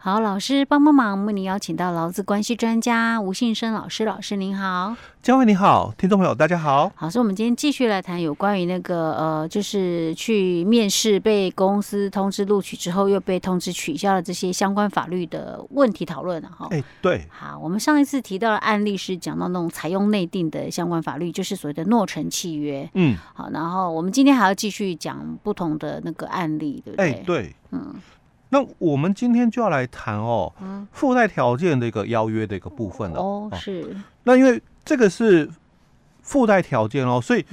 好，老师帮帮忙，为您邀请到劳资关系专家吴信生老师，老师您好，嘉惠你好，听众朋友大家好。好，所以我们今天继续来谈有关于那个呃，就是去面试被公司通知录取之后又被通知取消了这些相关法律的问题讨论哈。哎，对。好，我们上一次提到的案例是讲到那种采用内定的相关法律，就是所谓的诺成契约。嗯。好，然后我们今天还要继续讲不同的那个案例，对不对？哎，对。嗯。那我们今天就要来谈哦，附带条件的一个邀约的一个部分了。哦，是。那因为这个是附带条件哦，所以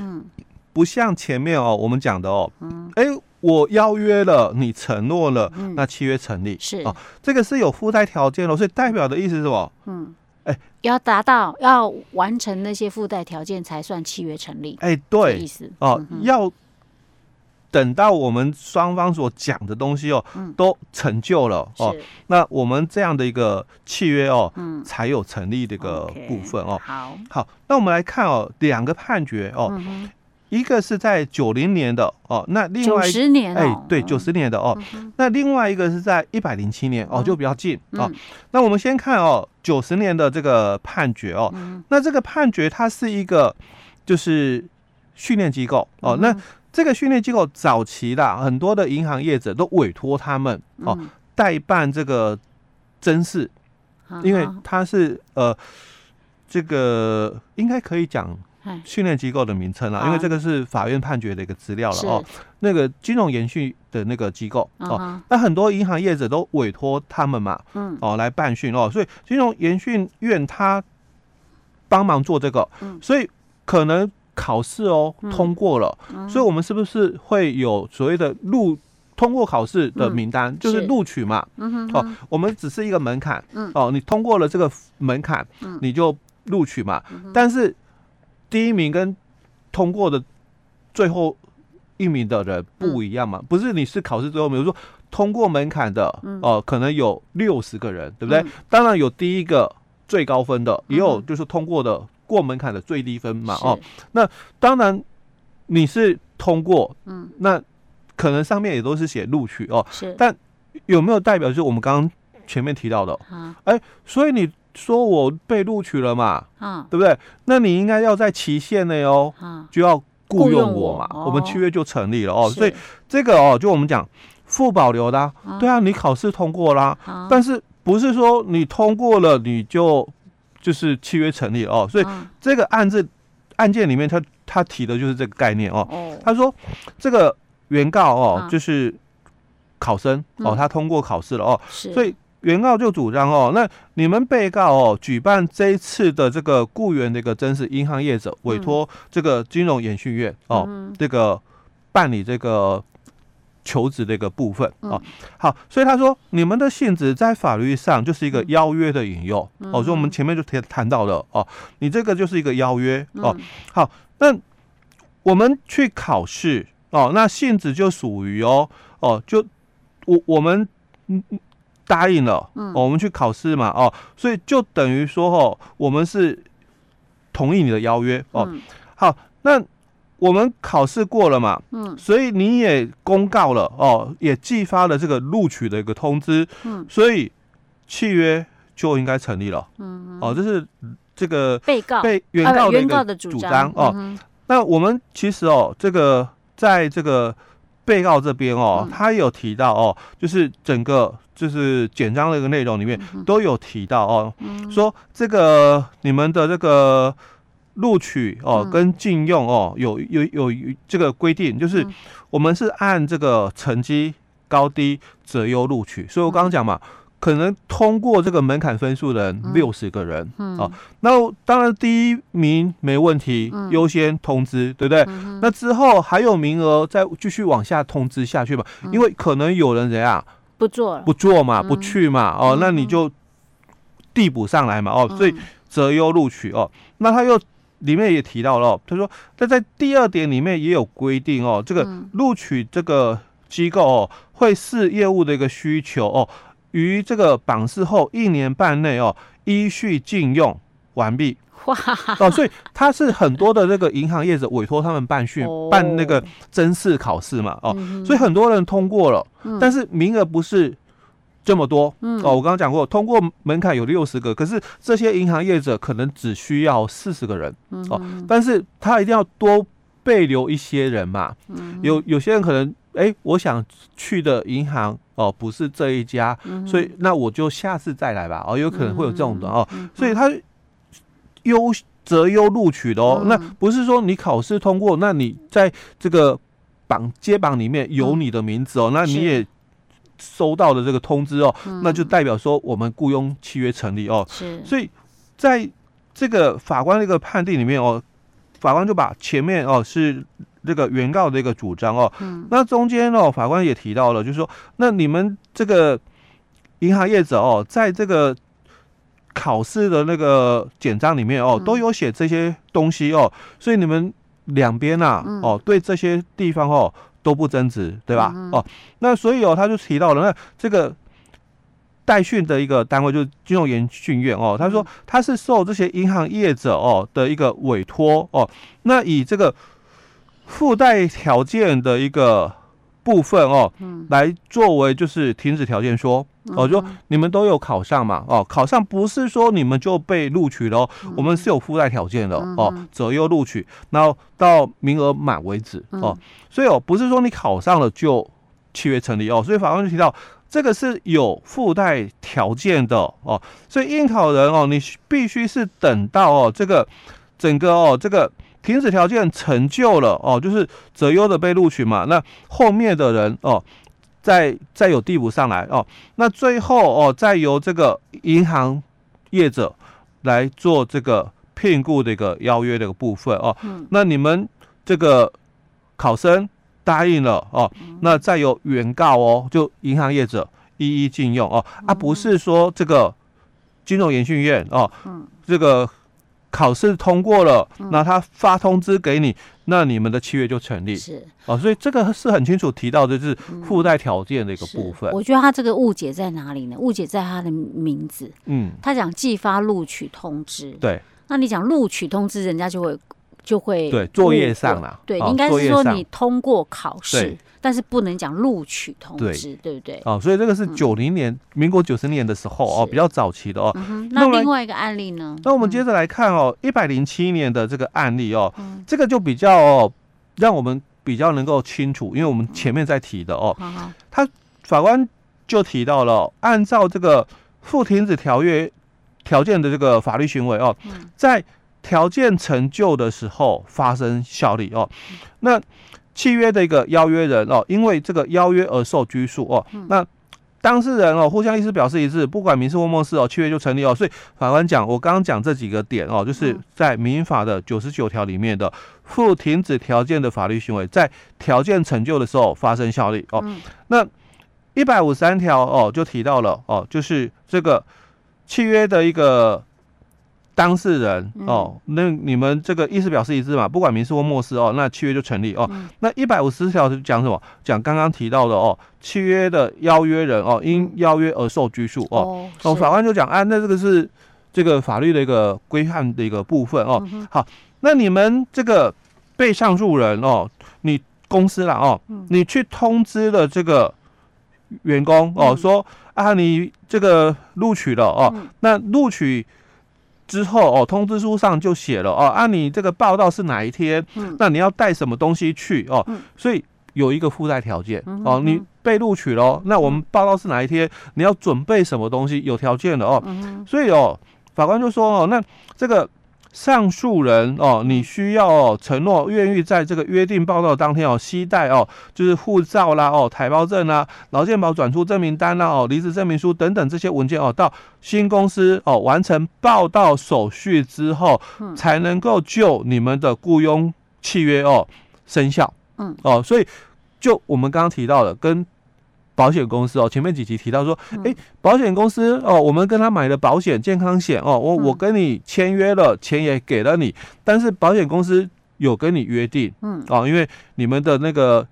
不像前面哦我们讲的哦，哎，我邀约了，你承诺了，那契约成立是哦。这个是有附带条件哦，所以代表的意思是什么？嗯，哎，要达到要完成那些附带条件才算契约成立。哎，对，意思哦要。等到我们双方所讲的东西哦，都成就了哦，那我们这样的一个契约哦，才有成立的一个部分哦。好，好，那我们来看哦，两个判决哦，一个是在九零年的哦，那另外九十年哎，对，九十年的哦，那另外一个是在一百零七年哦，就比较近哦。那我们先看哦，九十年的这个判决哦，那这个判决它是一个就是训练机构哦，那。这个训练机构早期的很多的银行业者都委托他们哦代办这个甄试，因为他是呃这个应该可以讲训练机构的名称了，因为这个是法院判决的一个资料了哦。那个金融延续的那个机构哦，那很多银行业者都委托他们嘛，哦来办训哦，所以金融研训院他帮忙做这个，所以可能。考试哦，通过了，所以我们是不是会有所谓的录通过考试的名单，嗯、就是录取嘛？哦，我们只是一个门槛，嗯、哦，你通过了这个门槛，嗯、你就录取嘛。嗯、但是第一名跟通过的最后一名的人不一样嘛？嗯、不是你是考试最后，比如说通过门槛的，嗯、哦，可能有六十个人，对不对？嗯、当然有第一个最高分的，也有就是通过的。过门槛的最低分嘛，哦，那当然你是通过，嗯，那可能上面也都是写录取哦，是，但有没有代表就是我们刚刚前面提到的，啊，哎，所以你说我被录取了嘛，啊，对不对？那你应该要在期限内哦，啊，就要雇佣我嘛，我，我们七月就成立了哦，所以这个哦，就我们讲负保留的，啊，对啊，你考试通过啦，啊，但是不是说你通过了你就。就是契约成立哦，所以这个案子案件里面，他他提的就是这个概念哦。他说这个原告哦，就是考生哦，他通过考试了哦，所以原告就主张哦，那你们被告哦举办这一次的这个雇员的一个真实，银行业者委托这个金融研训院哦，这个办理这个。求职的一个部分哦，好，所以他说你们的性质在法律上就是一个邀约的引诱哦，所以我们前面就谈谈到了哦，你这个就是一个邀约哦，好，那我们去考试哦，那性质就属于哦哦，就我我们嗯答应了，我们去考试嘛哦，所以就等于说哦，我们是同意你的邀约哦，好，那。我们考试过了嘛，嗯，所以你也公告了哦，也寄发了这个录取的一个通知，嗯，所以契约就应该成立了，嗯，哦，这是这个被告。被原告的一个主张。哦。那我们其实哦，这个在这个被告这边哦，他有提到哦，就是整个就是简章的一个内容里面都有提到哦，说这个你们的这个。录取哦，跟禁用哦，有有有这个规定，就是我们是按这个成绩高低择优录取。所以我刚刚讲嘛，可能通过这个门槛分数的人六十个人，嗯。哦，那当然第一名没问题，优先通知，对不对？那之后还有名额再继续往下通知下去嘛，因为可能有人怎样不做不做嘛，不去嘛，哦，那你就递补上来嘛，哦，所以择优录取哦，那他又。里面也提到了，他说，他在第二点里面也有规定哦，这个录取这个机构哦，会视业务的一个需求哦，于这个榜试后一年半内哦，依序禁用完毕。哇。哦，所以他是很多的这个银行业者委托他们办训办那个甄试考试嘛哦，所以很多人通过了，但是名额不是这么多，嗯。哦，我刚刚讲过，通过门槛有六十个，可是这些银行业者可能只需要四十个人，哦，但是他一定要多备留一些人嘛，有有些人可能，哎，我想去的银行哦不是这一家，所以那我就下次再来吧，哦，有可能会有这种的哦，所以他优择优录取的哦，那不是说你考试通过，那你在这个榜接榜里面有你的名字哦，那你也。收到的这个通知哦，嗯、那就代表说我们雇佣契约成立哦。是，所以在这个法官的一个判定里面哦，法官就把前面哦是这个原告的一个主张哦，嗯、那中间哦法官也提到了，就是说那你们这个银行业者哦，在这个考试的那个简章里面哦，都有写这些东西哦，所以你们两边呐哦对这些地方哦。都不增值，对吧？嗯、哦，那所以哦，他就提到了那这个代训的一个单位，就是金融研训院哦。他说他是受这些银行业者哦的一个委托哦，那以这个附带条件的一个部分哦，嗯、来作为就是停止条件说。哦，就你们都有考上嘛？哦，考上不是说你们就被录取了，我们是有附带条件的哦，择优录取，然后到名额满为止哦。所以哦，不是说你考上了就契约成立哦。所以法官就提到，这个是有附带条件的哦。所以应考人哦，你必须是等到哦这个整个哦这个停止条件成就了哦，就是择优的被录取嘛。那后面的人哦。再再有递补上来哦，那最后哦，再由这个银行业者来做这个聘雇的一个邀约的一个部分哦。嗯。那你们这个考生答应了哦，那再由原告哦，就银行业者一一禁用哦，而、啊、不是说这个金融研训院哦，嗯，这个。考试通过了，那他发通知给你，那你们的契约就成立。是哦，所以这个是很清楚提到的，就是附带条件的一个部分。我觉得他这个误解在哪里呢？误解在他的名字。嗯，他讲寄发录取通知。对，那你讲录取通知，人家就会。就会对作业上了，对，应该是说你通过考试，但是不能讲录取通知，对。不对？哦，所以这个是九零年，民国九十年的时候哦，比较早期的哦。那另外一个案例呢？那我们接着来看哦，一百零七年的这个案例哦，这个就比较让我们比较能够清楚，因为我们前面在提的哦，他法官就提到了，按照这个附停止条约条件的这个法律行为哦，在条件成就的时候发生效力哦，那契约的一个邀约人哦，因为这个邀约而受拘束哦，那当事人哦互相意思表示一致，不管民事或默示哦，契约就成立哦。所以法官讲，我刚刚讲这几个点哦，就是在民法的九十九条里面的附停止条件的法律行为，在条件成就的时候发生效力哦。那一百五十三条哦就提到了哦，就是这个契约的一个。当事人哦，那你们这个意思表示一致嘛？不管民事或默示哦，那契约就成立哦。嗯、那一百五十条是讲什么？讲刚刚提到的哦，契约的邀约人哦，因邀约而受拘束哦。哦，法官就讲啊，那这个是这个法律的一个规范的一个部分哦。好，那你们这个被上诉人哦，你公司了哦，你去通知了这个员工哦，嗯、说啊，你这个录取了哦，嗯、那录取。之后哦，通知书上就写了哦，啊，你这个报道是哪一天？嗯，那你要带什么东西去哦？嗯，所以有一个附带条件哦，你被录取了，那我们报道是哪一天？你要准备什么东西？有条件的哦。所以哦，法官就说哦，那这个。上诉人哦，你需要哦承诺愿意在这个约定报到当天哦，携带哦，就是护照啦哦，台胞证啦，劳健保转出证明单啦哦，离职证明书等等这些文件哦，到新公司哦完成报到手续之后，才能够就你们的雇佣契约哦生效。嗯哦，所以就我们刚刚提到的跟。保险公司哦，前面几集提到说，哎，保险公司哦，我们跟他买的保险健康险哦，我我跟你签约了，钱也给了你，但是保险公司有跟你约定，嗯，哦，因为你们的那个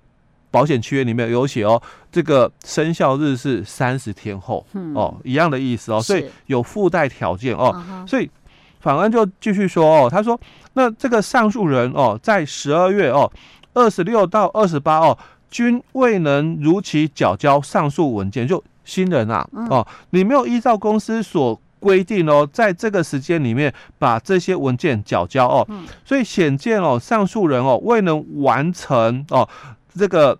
保险契约里面有写哦，这个生效日是三十天后，哦，一样的意思哦，所以有附带条件哦，所以法官就继续说哦，他说，那这个上诉人哦，在十二月哦，二十六到二十八哦。均未能如期缴交上述文件，就新人啊，哦，你没有依照公司所规定哦，在这个时间里面把这些文件缴交哦，所以显见哦，上诉人哦未能完成哦这个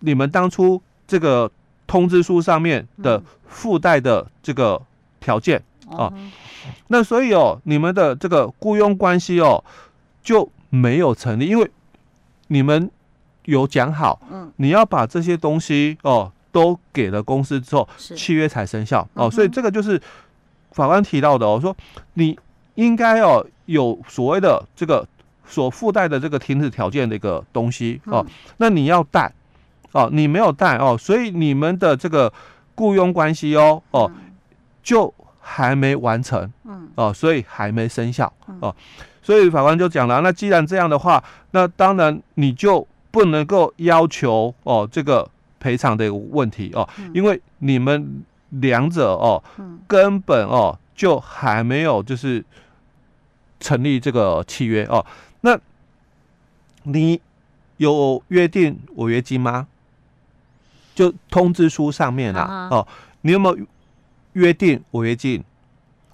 你们当初这个通知书上面的附带的这个条件啊，那所以哦，你们的这个雇佣关系哦就没有成立，因为你们有讲好，你要把这些东西哦都给了公司之后，契约才生效。哦，所以这个就是法官提到的哦，说你应该哦有所谓的这个所附带的这个停止条件的一个东西哦，那你要带哦，你没有带哦，所以你们的这个雇佣关系哦哦就还没完成，哦，所以还没生效哦。所以法官就讲了，那既然这样的话，那当然你就不能够要求哦这个赔偿的问题哦，因为你们两者哦根本哦就还没有就是成立这个契约哦。那你有约定违约金吗？就通知书上面啊哦，你有没有约定违约金？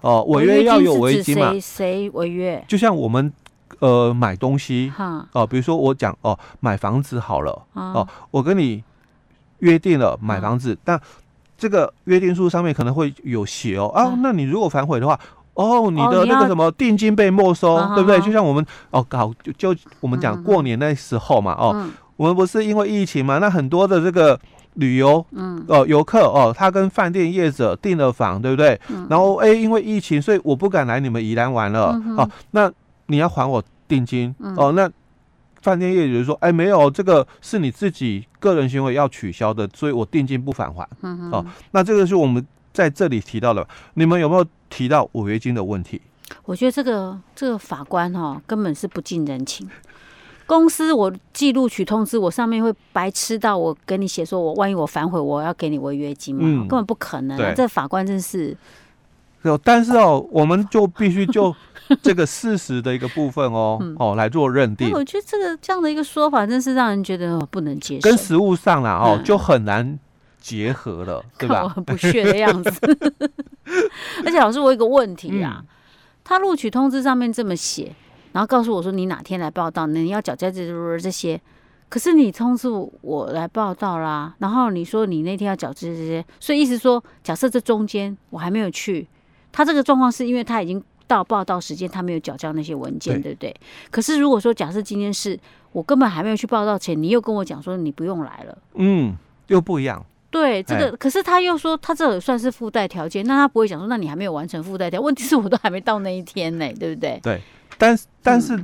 哦，违约要有违约金嘛？谁违约？就像我们呃买东西，哦，比如说我讲哦买房子好了，哦，我跟你约定了买房子，但这个约定书上面可能会有写哦啊，那你如果反悔的话，哦，你的那个什么定金被没收，对不对？就像我们哦搞就就我们讲过年那时候嘛，哦，我们不是因为疫情嘛，那很多的这个。旅游，嗯，哦，游客哦，他跟饭店业者订了房，对不对？嗯、然后，哎，因为疫情，所以我不敢来你们宜兰玩了，嗯、哼。哦，那你要还我定金，嗯、哦，那饭店业者就说，哎，没有，这个是你自己个人行为要取消的，所以我定金不返还，哦，那这个是我们在这里提到的，你们有没有提到违约金的问题？我觉得这个这个法官哈、哦，根本是不近人情。公司我寄录取通知，我上面会白痴到我跟你写说，我万一我反悔，我要给你违约金嘛？嗯、根本不可能、啊。这法官真是。有，但是哦，我们就必须就 这个事实的一个部分哦，嗯、哦来做认定。我觉得这个这样的一个说法，真是让人觉得不能接受。跟实物上啦哦，嗯、就很难结合了，对吧？我很不屑的样子。而且老师，我有一个问题啊，嗯、他录取通知上面这么写。然后告诉我说，你哪天来报到，你要缴交这这些，可是你通知我来报到啦。然后你说你那天要缴这些，所以意思说，假设这中间我还没有去，他这个状况是因为他已经到报到时间，他没有缴交那些文件，对，不对？可是如果说假设今天是我根本还没有去报道前，你又跟我讲说你不用来了，嗯，又不一样。对，这个嘿可是他又说他这算是附带条件，那他不会讲说那你还没有完成附带条件，问题是我都还没到那一天呢，对不对？对。但是但是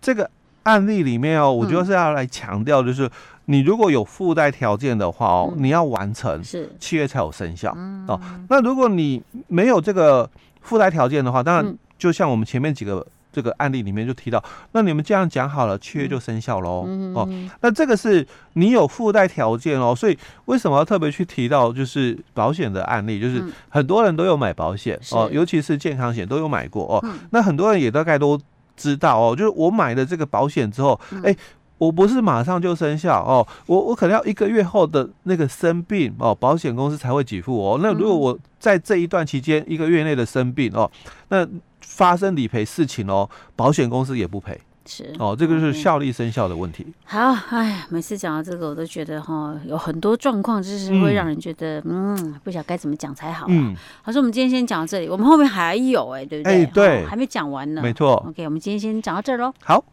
这个案例里面哦，我觉得是要来强调，就是你如果有附带条件的话哦，你要完成是契约才有生效哦。那如果你没有这个附带条件的话，当然就像我们前面几个这个案例里面就提到，那你们这样讲好了，契约就生效喽哦。那这个是你有附带条件哦，所以为什么要特别去提到就是保险的案例？就是很多人都有买保险哦，尤其是健康险都有买过哦。那很多人也大概都。知道哦，就是我买了这个保险之后，哎，我不是马上就生效哦，我我可能要一个月后的那个生病哦，保险公司才会给付哦。那如果我在这一段期间一个月内的生病哦，那发生理赔事情哦，保险公司也不赔。是哦，这个是效力生效的问题。好，哎，每次讲到这个，我都觉得哈，有很多状况就是会让人觉得，嗯，不晓得该怎么讲才好。嗯，好，说我们今天先讲到这里，我们后面还有哎，对不对？哎，对，还没讲完呢。没错。OK，我们今天先讲到这儿喽。好。